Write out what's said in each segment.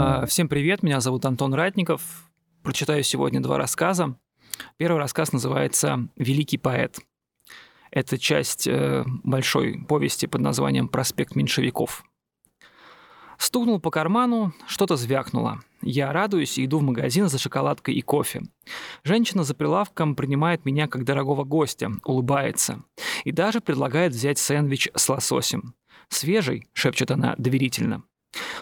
А, всем привет, меня зовут Антон Ратников. Прочитаю сегодня два рассказа. Первый рассказ называется «Великий поэт». Это часть э, большой повести под названием «Проспект меньшевиков». Стукнул по карману, что-то звякнуло. Я радуюсь и иду в магазин за шоколадкой и кофе. Женщина за прилавком принимает меня как дорогого гостя, улыбается. И даже предлагает взять сэндвич с лососем. «Свежий», — шепчет она доверительно.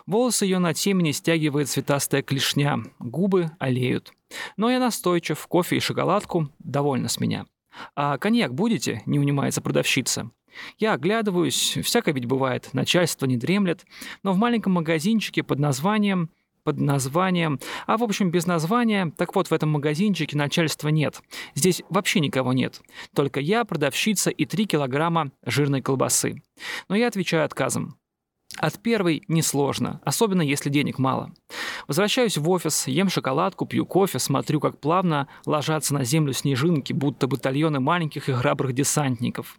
Волосы ее на темени стягивает цветастая клешня, губы олеют. Но я настойчив, кофе и шоколадку довольно с меня. «А коньяк будете?» — не унимается продавщица. Я оглядываюсь, всякое ведь бывает, начальство не дремлет, но в маленьком магазинчике под названием под названием, а в общем без названия, так вот в этом магазинчике начальства нет. Здесь вообще никого нет. Только я, продавщица и 3 килограмма жирной колбасы. Но я отвечаю отказом. От первой несложно, особенно если денег мало. Возвращаюсь в офис, ем шоколадку, пью кофе, смотрю, как плавно ложатся на землю снежинки, будто батальоны маленьких и храбрых десантников.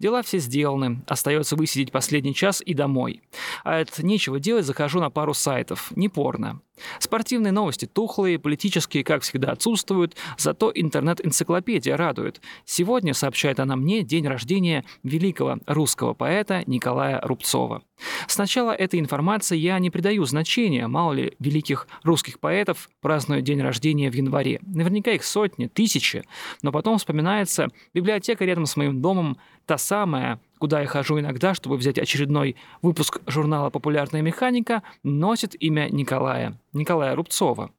Дела все сделаны, остается высидеть последний час и домой. А это нечего делать, захожу на пару сайтов. Не порно. Спортивные новости тухлые, политические, как всегда, отсутствуют, зато интернет-энциклопедия радует. Сегодня, сообщает она мне, день рождения великого русского поэта Николая Рубцова. Сначала этой информации я не придаю значения, мало ли великих русских поэтов празднуют день рождения в январе. Наверняка их сотни, тысячи, но потом вспоминается библиотека рядом с моим домом, та самая, куда я хожу иногда, чтобы взять очередной выпуск журнала «Популярная механика», носит имя Николая, Николая Рубцова.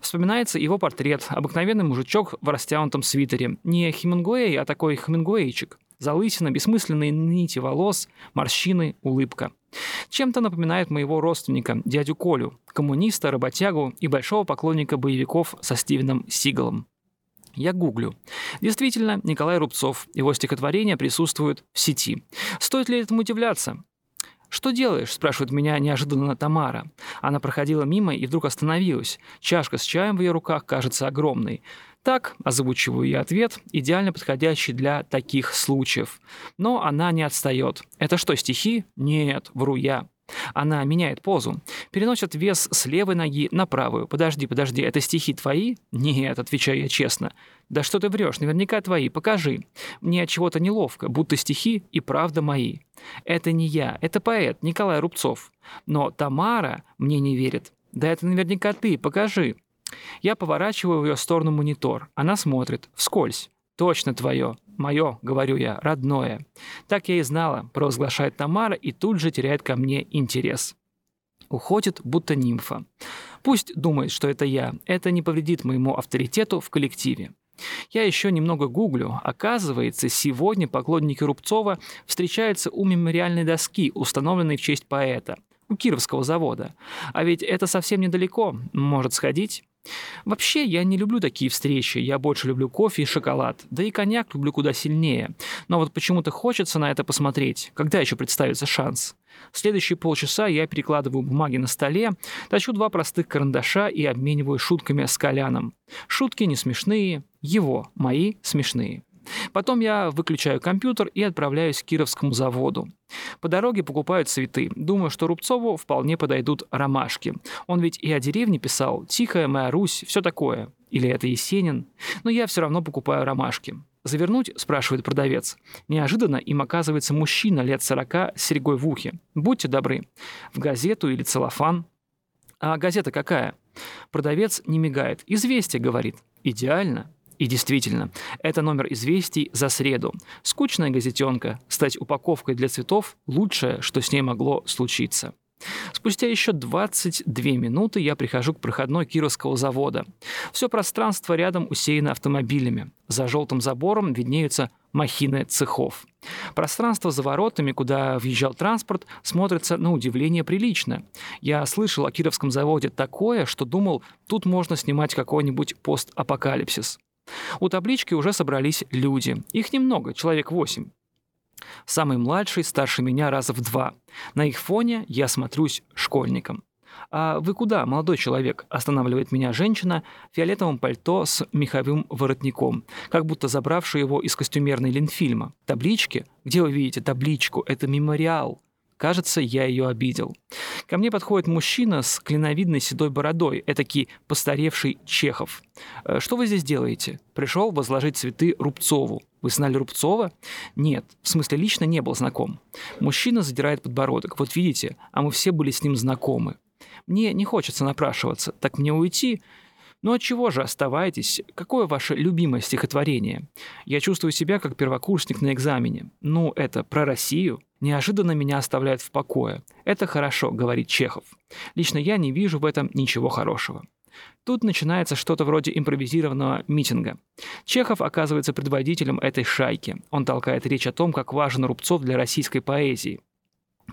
Вспоминается его портрет, обыкновенный мужичок в растянутом свитере. Не Хемингуэй, а такой Хемингуэйчик. Залысина, бессмысленные нити волос, морщины, улыбка. Чем-то напоминает моего родственника, дядю Колю, коммуниста, работягу и большого поклонника боевиков со Стивеном Сигалом. Я гуглю. Действительно, Николай Рубцов, его стихотворения присутствуют в сети. Стоит ли этому удивляться? «Что делаешь?» – спрашивает меня неожиданно Тамара. Она проходила мимо и вдруг остановилась. Чашка с чаем в ее руках кажется огромной. Так, озвучиваю я ответ, идеально подходящий для таких случаев. Но она не отстает. Это что, стихи? Нет, вру я. Она меняет позу, переносит вес с левой ноги на правую. Подожди, подожди, это стихи твои? Нет, отвечаю я честно. Да что ты врешь, наверняка твои, покажи. Мне от чего-то неловко, будто стихи и правда мои. Это не я, это поэт Николай Рубцов. Но Тамара мне не верит. Да это наверняка ты, покажи. Я поворачиваю в ее сторону монитор. Она смотрит, вскользь. Точно твое. Мое, говорю я, родное. Так я и знала, провозглашает Тамара и тут же теряет ко мне интерес. Уходит, будто нимфа. Пусть думает, что это я. Это не повредит моему авторитету в коллективе. Я еще немного гуглю. Оказывается, сегодня поклонники Рубцова встречаются у мемориальной доски, установленной в честь поэта, у Кировского завода. А ведь это совсем недалеко. Может сходить? Вообще, я не люблю такие встречи, я больше люблю кофе и шоколад, да и коньяк люблю куда сильнее. Но вот почему-то хочется на это посмотреть, когда еще представится шанс. Следующие полчаса я перекладываю бумаги на столе, точу два простых карандаша и обмениваю шутками с Коляном. Шутки не смешные, его, мои смешные. Потом я выключаю компьютер и отправляюсь к Кировскому заводу. По дороге покупаю цветы. Думаю, что Рубцову вполне подойдут ромашки. Он ведь и о деревне писал «Тихая моя Русь», все такое. Или это Есенин. Но я все равно покупаю ромашки. «Завернуть?» – спрашивает продавец. Неожиданно им оказывается мужчина лет сорока с серьгой в ухе. «Будьте добры. В газету или целлофан?» «А газета какая?» Продавец не мигает. «Известие», — говорит. «Идеально. И действительно, это номер известий за среду. Скучная газетенка, стать упаковкой для цветов – лучшее, что с ней могло случиться. Спустя еще 22 минуты я прихожу к проходной Кировского завода. Все пространство рядом усеяно автомобилями. За желтым забором виднеются махины цехов. Пространство за воротами, куда въезжал транспорт, смотрится на удивление прилично. Я слышал о Кировском заводе такое, что думал, тут можно снимать какой-нибудь постапокалипсис. У таблички уже собрались люди. Их немного, человек восемь. Самый младший старше меня раза в два. На их фоне я смотрюсь школьником. «А вы куда, молодой человек?» – останавливает меня женщина в фиолетовом пальто с меховым воротником, как будто забравшая его из костюмерной Ленфильма. «Таблички? Где вы видите табличку? Это мемориал. Кажется, я ее обидел. Ко мне подходит мужчина с клиновидной седой бородой, этакий постаревший Чехов. «Э, «Что вы здесь делаете?» «Пришел возложить цветы Рубцову». «Вы знали Рубцова?» «Нет, в смысле лично не был знаком». Мужчина задирает подбородок. «Вот видите, а мы все были с ним знакомы». Мне не хочется напрашиваться. Так мне уйти? Ну от чего же оставайтесь? Какое ваше любимое стихотворение? Я чувствую себя как первокурсник на экзамене. Ну, это про Россию. Неожиданно меня оставляют в покое. Это хорошо, говорит Чехов. Лично я не вижу в этом ничего хорошего. Тут начинается что-то вроде импровизированного митинга. Чехов оказывается предводителем этой шайки. Он толкает речь о том, как важен Рубцов для российской поэзии.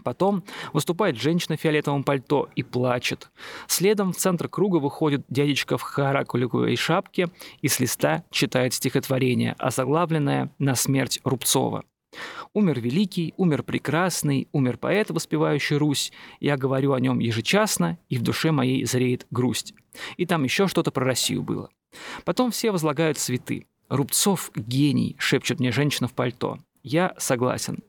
Потом выступает женщина в фиолетовом пальто и плачет. Следом в центр круга выходит дядечка в харакуликовой шапке и с листа читает стихотворение, озаглавленное «На смерть Рубцова». Умер великий, умер прекрасный, умер поэт, воспевающий Русь. Я говорю о нем ежечасно, и в душе моей зреет грусть. И там еще что-то про Россию было. Потом все возлагают цветы. «Рубцов – гений», – шепчет мне женщина в пальто. Я согласен.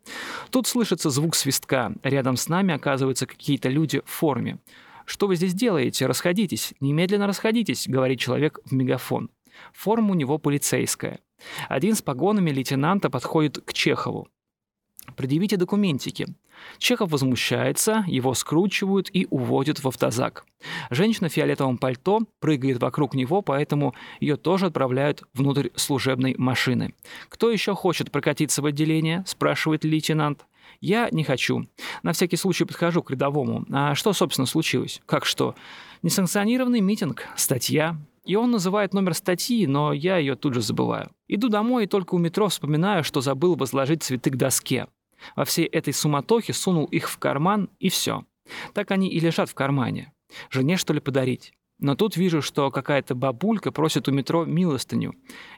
Тут слышится звук свистка. Рядом с нами оказываются какие-то люди в форме. «Что вы здесь делаете? Расходитесь. Немедленно расходитесь», — говорит человек в мегафон. Форма у него полицейская. Один с погонами лейтенанта подходит к Чехову. Предъявите документики. Чехов возмущается, его скручивают и уводят в автозак. Женщина в фиолетовом пальто прыгает вокруг него, поэтому ее тоже отправляют внутрь служебной машины. «Кто еще хочет прокатиться в отделение?» – спрашивает лейтенант. «Я не хочу. На всякий случай подхожу к рядовому. А что, собственно, случилось? Как что? Несанкционированный митинг, статья. И он называет номер статьи, но я ее тут же забываю. Иду домой и только у метро вспоминаю, что забыл возложить цветы к доске. Во всей этой суматохе сунул их в карман, и все. Так они и лежат в кармане. Жене, что ли, подарить? Но тут вижу, что какая-то бабулька просит у метро милостыню.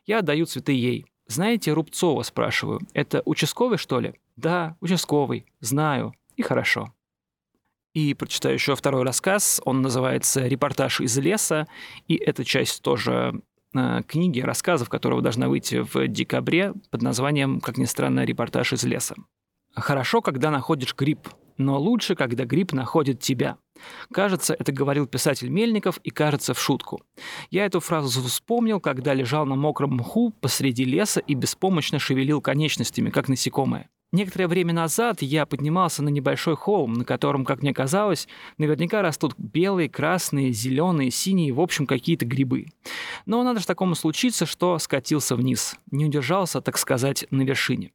Я отдаю цветы ей. «Знаете Рубцова?» – спрашиваю. «Это участковый, что ли?» «Да, участковый. Знаю. И хорошо». И прочитаю еще второй рассказ. Он называется «Репортаж из леса». И эта часть тоже э, книги, рассказов, которого должна выйти в декабре под названием, как ни странно, «Репортаж из леса». Хорошо, когда находишь гриб, но лучше, когда гриб находит тебя. Кажется, это говорил писатель Мельников и кажется в шутку. Я эту фразу вспомнил, когда лежал на мокром мху посреди леса и беспомощно шевелил конечностями, как насекомое. Некоторое время назад я поднимался на небольшой холм, на котором, как мне казалось, наверняка растут белые, красные, зеленые, синие, в общем, какие-то грибы. Но надо же такому случиться, что скатился вниз. Не удержался, так сказать, на вершине.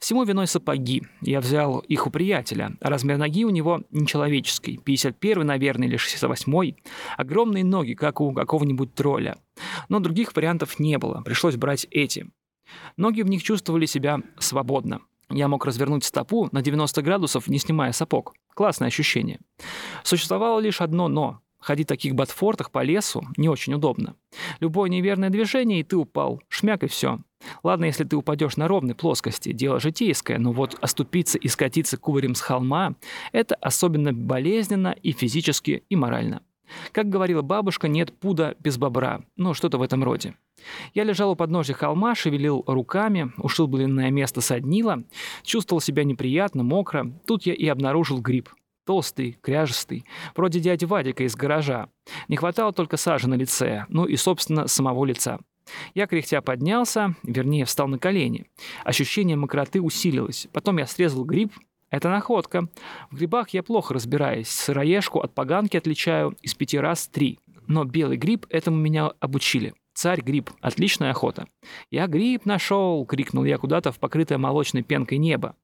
Всему виной сапоги. Я взял их у приятеля. Размер ноги у него нечеловеческий. 51 наверное, или 68 Огромные ноги, как у какого-нибудь тролля. Но других вариантов не было. Пришлось брать эти. Ноги в них чувствовали себя свободно. Я мог развернуть стопу на 90 градусов, не снимая сапог. Классное ощущение. Существовало лишь одно «но». Ходить в таких ботфортах по лесу не очень удобно. Любое неверное движение, и ты упал. Шмяк и все. Ладно, если ты упадешь на ровной плоскости, дело житейское, но вот оступиться и скатиться кубарем с холма – это особенно болезненно и физически, и морально. Как говорила бабушка, нет пуда без бобра. Ну, что-то в этом роде. Я лежал у подножия холма, шевелил руками, ушил блинное место соднило, чувствовал себя неприятно, мокро. Тут я и обнаружил гриб. Толстый, кряжестый, вроде дяди Вадика из гаража. Не хватало только сажи на лице, ну и, собственно, самого лица. Я кряхтя поднялся, вернее, встал на колени. Ощущение мокроты усилилось. Потом я срезал гриб. Это находка. В грибах я плохо разбираюсь. Сыроежку от поганки отличаю из пяти раз три. Но белый гриб этому меня обучили. Царь гриб. Отличная охота. «Я гриб нашел!» — крикнул я куда-то в покрытое молочной пенкой небо.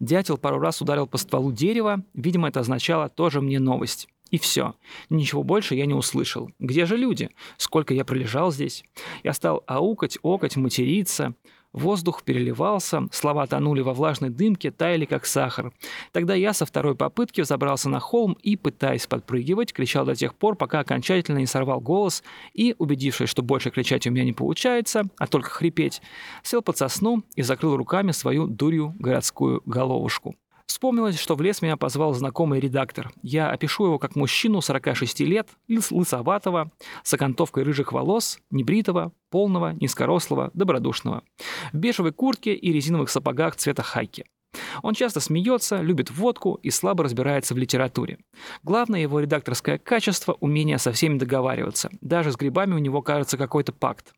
Дятел пару раз ударил по стволу дерева. Видимо, это означало тоже мне новость. И все. Ничего больше я не услышал. Где же люди? Сколько я пролежал здесь? Я стал аукать, окать, материться. Воздух переливался, слова тонули во влажной дымке, таяли как сахар. Тогда я со второй попытки взобрался на холм и, пытаясь подпрыгивать, кричал до тех пор, пока окончательно не сорвал голос и, убедившись, что больше кричать у меня не получается, а только хрипеть, сел под сосну и закрыл руками свою дурью городскую головушку. Вспомнилось, что в лес меня позвал знакомый редактор. Я опишу его как мужчину 46 лет, лысоватого, с окантовкой рыжих волос, небритого, полного, низкорослого, добродушного. В бежевой куртке и резиновых сапогах цвета хайки. Он часто смеется, любит водку и слабо разбирается в литературе. Главное его редакторское качество – умение со всеми договариваться. Даже с грибами у него кажется какой-то пакт.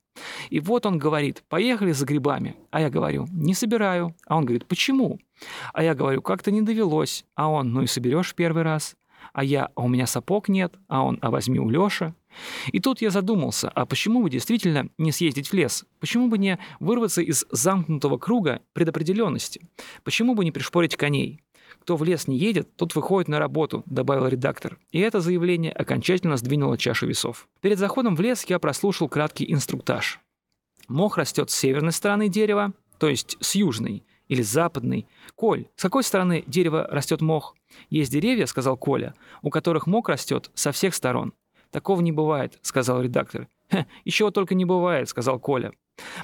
И вот он говорит, поехали за грибами. А я говорю, не собираю. А он говорит, почему? А я говорю, как-то не довелось. А он, ну и соберешь первый раз. А я, а у меня сапог нет. А он, а возьми у Лёши. И тут я задумался, а почему бы действительно не съездить в лес? Почему бы не вырваться из замкнутого круга предопределенности? Почему бы не пришпорить коней? Кто в лес не едет, тот выходит на работу, добавил редактор. И это заявление окончательно сдвинуло чашу весов. Перед заходом в лес я прослушал краткий инструктаж. Мох растет с северной стороны дерева, то есть с южной, или с западной. Коль, с какой стороны дерева растет мох? Есть деревья, сказал Коля, у которых мох растет со всех сторон. Такого не бывает, сказал редактор. еще только не бывает, сказал Коля.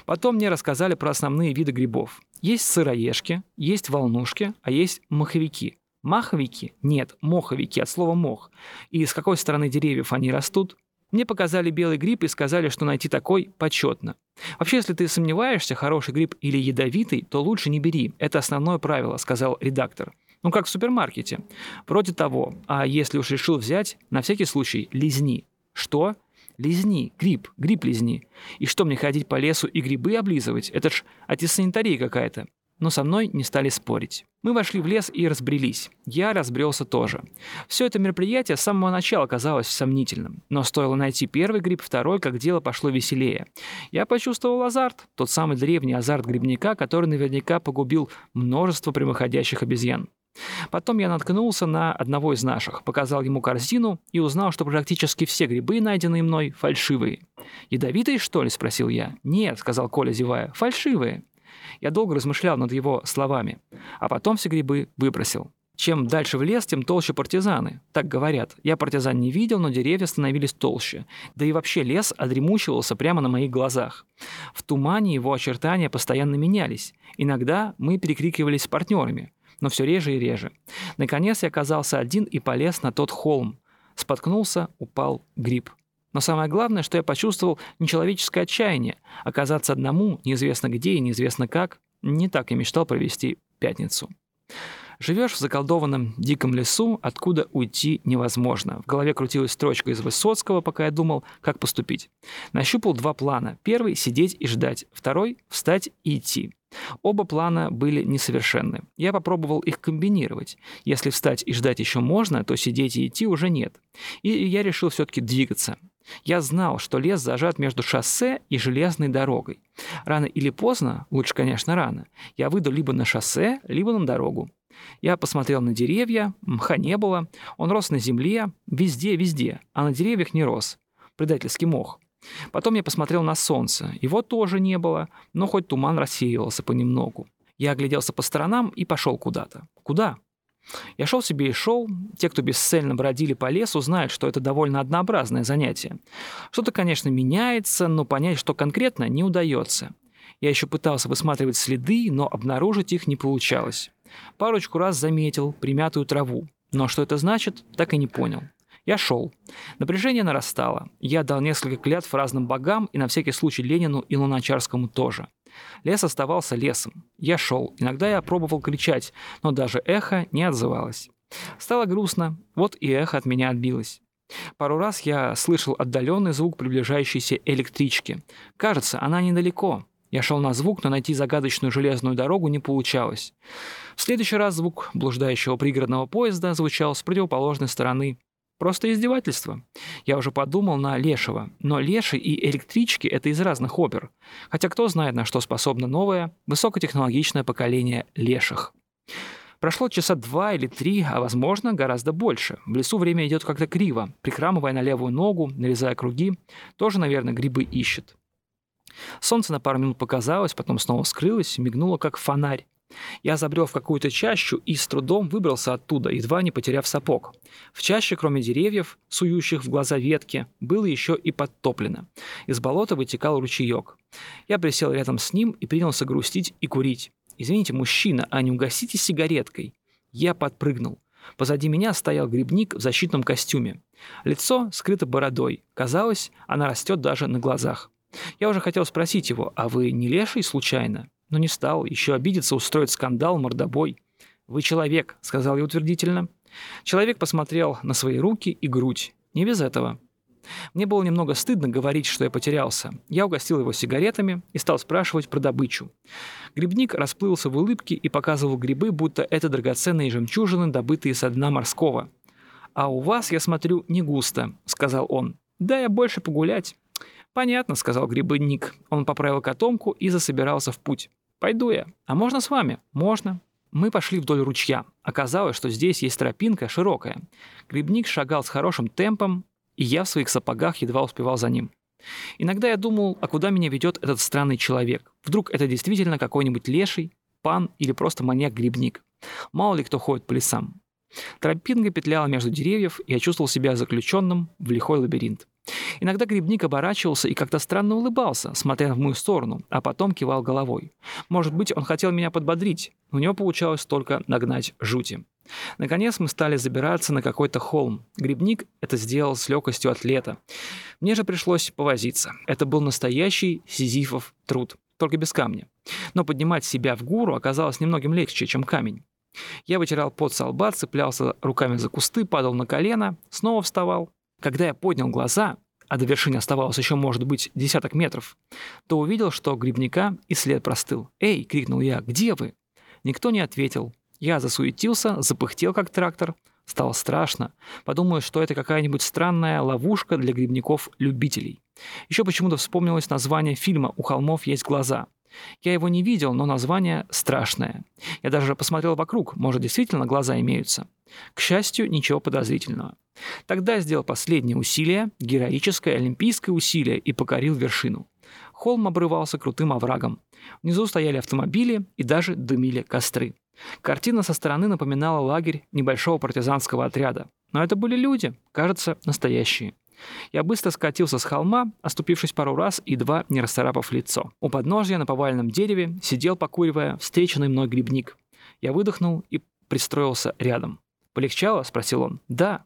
Потом мне рассказали про основные виды грибов. Есть сыроежки, есть волнушки, а есть маховики. Маховики? Нет, моховики, от слова мох. И с какой стороны деревьев они растут? Мне показали белый гриб и сказали, что найти такой почетно. Вообще, если ты сомневаешься, хороший гриб или ядовитый, то лучше не бери. Это основное правило, сказал редактор. Ну, как в супермаркете. Вроде того. А если уж решил взять, на всякий случай лизни. Что? Лизни, гриб, гриб лизни. И что мне ходить по лесу и грибы облизывать? Это ж антисанитария какая-то. Но со мной не стали спорить. Мы вошли в лес и разбрелись. Я разбрелся тоже. Все это мероприятие с самого начала казалось сомнительным. Но стоило найти первый гриб, второй, как дело пошло веселее. Я почувствовал азарт, тот самый древний азарт грибника, который наверняка погубил множество прямоходящих обезьян. Потом я наткнулся на одного из наших, показал ему корзину и узнал, что практически все грибы, найденные мной, фальшивые. «Ядовитые, что ли?» – спросил я. «Нет», – сказал Коля, зевая, – «фальшивые». Я долго размышлял над его словами, а потом все грибы выбросил. Чем дальше в лес, тем толще партизаны. Так говорят. Я партизан не видел, но деревья становились толще. Да и вообще лес одремучивался прямо на моих глазах. В тумане его очертания постоянно менялись. Иногда мы перекрикивались с партнерами но все реже и реже. Наконец я оказался один и полез на тот холм. Споткнулся, упал гриб. Но самое главное, что я почувствовал нечеловеческое отчаяние. Оказаться одному, неизвестно где и неизвестно как, не так и мечтал провести пятницу. Живешь в заколдованном диком лесу, откуда уйти невозможно. В голове крутилась строчка из Высоцкого, пока я думал, как поступить. Нащупал два плана. Первый — сидеть и ждать. Второй — встать и идти. Оба плана были несовершенны. Я попробовал их комбинировать. Если встать и ждать еще можно, то сидеть и идти уже нет. И я решил все-таки двигаться. Я знал, что лес зажат между шоссе и железной дорогой. Рано или поздно, лучше, конечно, рано, я выйду либо на шоссе, либо на дорогу. Я посмотрел на деревья, мха не было, он рос на земле, везде-везде, а на деревьях не рос. Предательский мох. Потом я посмотрел на солнце. Его тоже не было, но хоть туман рассеивался понемногу. Я огляделся по сторонам и пошел куда-то. Куда? Я шел себе и шел. Те, кто бесцельно бродили по лесу, знают, что это довольно однообразное занятие. Что-то, конечно, меняется, но понять, что конкретно, не удается. Я еще пытался высматривать следы, но обнаружить их не получалось. Парочку раз заметил примятую траву, но что это значит, так и не понял. Я шел. Напряжение нарастало. Я дал несколько клятв разным богам и на всякий случай Ленину и Луначарскому тоже. Лес оставался лесом. Я шел. Иногда я пробовал кричать, но даже эхо не отзывалось. Стало грустно. Вот и эхо от меня отбилось. Пару раз я слышал отдаленный звук приближающейся электрички. Кажется, она недалеко. Я шел на звук, но найти загадочную железную дорогу не получалось. В следующий раз звук блуждающего пригородного поезда звучал с противоположной стороны. Просто издевательство. Я уже подумал на Лешего, но Леши и электрички – это из разных опер. Хотя кто знает, на что способно новое, высокотехнологичное поколение Леших. Прошло часа два или три, а возможно гораздо больше. В лесу время идет как-то криво, прикрамывая на левую ногу, нарезая круги. Тоже, наверное, грибы ищет. Солнце на пару минут показалось, потом снова скрылось, мигнуло как фонарь. Я забрел в какую-то чащу и с трудом выбрался оттуда, едва не потеряв сапог. В чаще, кроме деревьев, сующих в глаза ветки, было еще и подтоплено. Из болота вытекал ручеек. Я присел рядом с ним и принялся грустить и курить. «Извините, мужчина, а не угасите сигареткой?» Я подпрыгнул. Позади меня стоял грибник в защитном костюме. Лицо скрыто бородой. Казалось, она растет даже на глазах. Я уже хотел спросить его, а вы не леший случайно? Но не стал, еще обидеться, устроить скандал, мордобой. вы человек», — сказал я утвердительно. Человек посмотрел на свои руки и грудь. Не без этого. Мне было немного стыдно говорить, что я потерялся. Я угостил его сигаретами и стал спрашивать про добычу. Грибник расплылся в улыбке и показывал грибы, будто это драгоценные жемчужины, добытые со дна морского. «А у вас, я смотрю, не густо», — сказал он. «Да, я больше погулять». «Понятно», — сказал грибник. Он поправил котомку и засобирался в путь. «Пойду я. А можно с вами?» «Можно». Мы пошли вдоль ручья. Оказалось, что здесь есть тропинка широкая. Грибник шагал с хорошим темпом, и я в своих сапогах едва успевал за ним. Иногда я думал, а куда меня ведет этот странный человек? Вдруг это действительно какой-нибудь леший, пан или просто маньяк-грибник? Мало ли кто ходит по лесам. Тропинка петляла между деревьев, и я чувствовал себя заключенным в лихой лабиринт. Иногда грибник оборачивался и как-то странно улыбался, смотря в мою сторону, а потом кивал головой. Может быть, он хотел меня подбодрить, но у него получалось только нагнать жути. Наконец мы стали забираться на какой-то холм. Грибник это сделал с легкостью атлета. Мне же пришлось повозиться. Это был настоящий сизифов труд, только без камня. Но поднимать себя в гору оказалось немногим легче, чем камень. Я вытирал пот со лба, цеплялся руками за кусты, падал на колено, снова вставал. Когда я поднял глаза, а до вершины оставалось еще, может быть, десяток метров, то увидел, что грибника и след простыл. «Эй!» — крикнул я. «Где вы?» Никто не ответил. Я засуетился, запыхтел как трактор. Стало страшно. Подумаю, что это какая-нибудь странная ловушка для грибников-любителей. Еще почему-то вспомнилось название фильма «У холмов есть глаза». Я его не видел, но название страшное. Я даже посмотрел вокруг, может, действительно глаза имеются. К счастью, ничего подозрительного. Тогда сделал последнее усилие, героическое олимпийское усилие, и покорил вершину. Холм обрывался крутым оврагом. Внизу стояли автомобили и даже дымили костры. Картина со стороны напоминала лагерь небольшого партизанского отряда. Но это были люди, кажется, настоящие. Я быстро скатился с холма, оступившись пару раз, едва не расцарапав лицо. У подножья на поваленном дереве сидел, покуривая, встреченный мной грибник. Я выдохнул и пристроился рядом. «Полегчало?» — спросил он. «Да.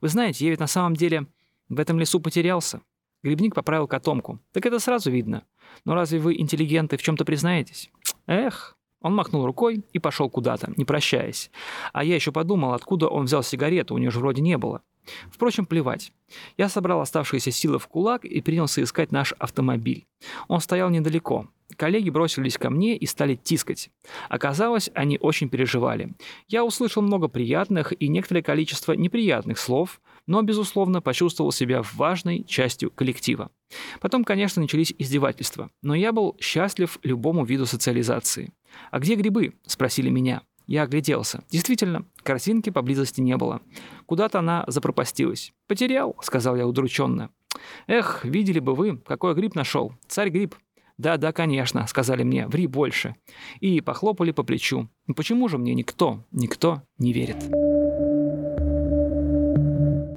Вы знаете, я ведь на самом деле в этом лесу потерялся». Грибник поправил котомку. «Так это сразу видно. Но разве вы, интеллигенты, в чем-то признаетесь?» «Эх». Он махнул рукой и пошел куда-то, не прощаясь. А я еще подумал, откуда он взял сигарету, у него же вроде не было. Впрочем, плевать. Я собрал оставшиеся силы в кулак и принялся искать наш автомобиль. Он стоял недалеко. Коллеги бросились ко мне и стали тискать. Оказалось, они очень переживали. Я услышал много приятных и некоторое количество неприятных слов, но, безусловно, почувствовал себя важной частью коллектива. Потом, конечно, начались издевательства, но я был счастлив любому виду социализации. «А где грибы?» – спросили меня. Я огляделся. Действительно, картинки поблизости не было. Куда-то она запропастилась. «Потерял», — сказал я удрученно. «Эх, видели бы вы, какой гриб нашел. Царь-гриб». «Да-да, конечно», — сказали мне, — «ври больше». И похлопали по плечу. «Почему же мне никто, никто не верит?»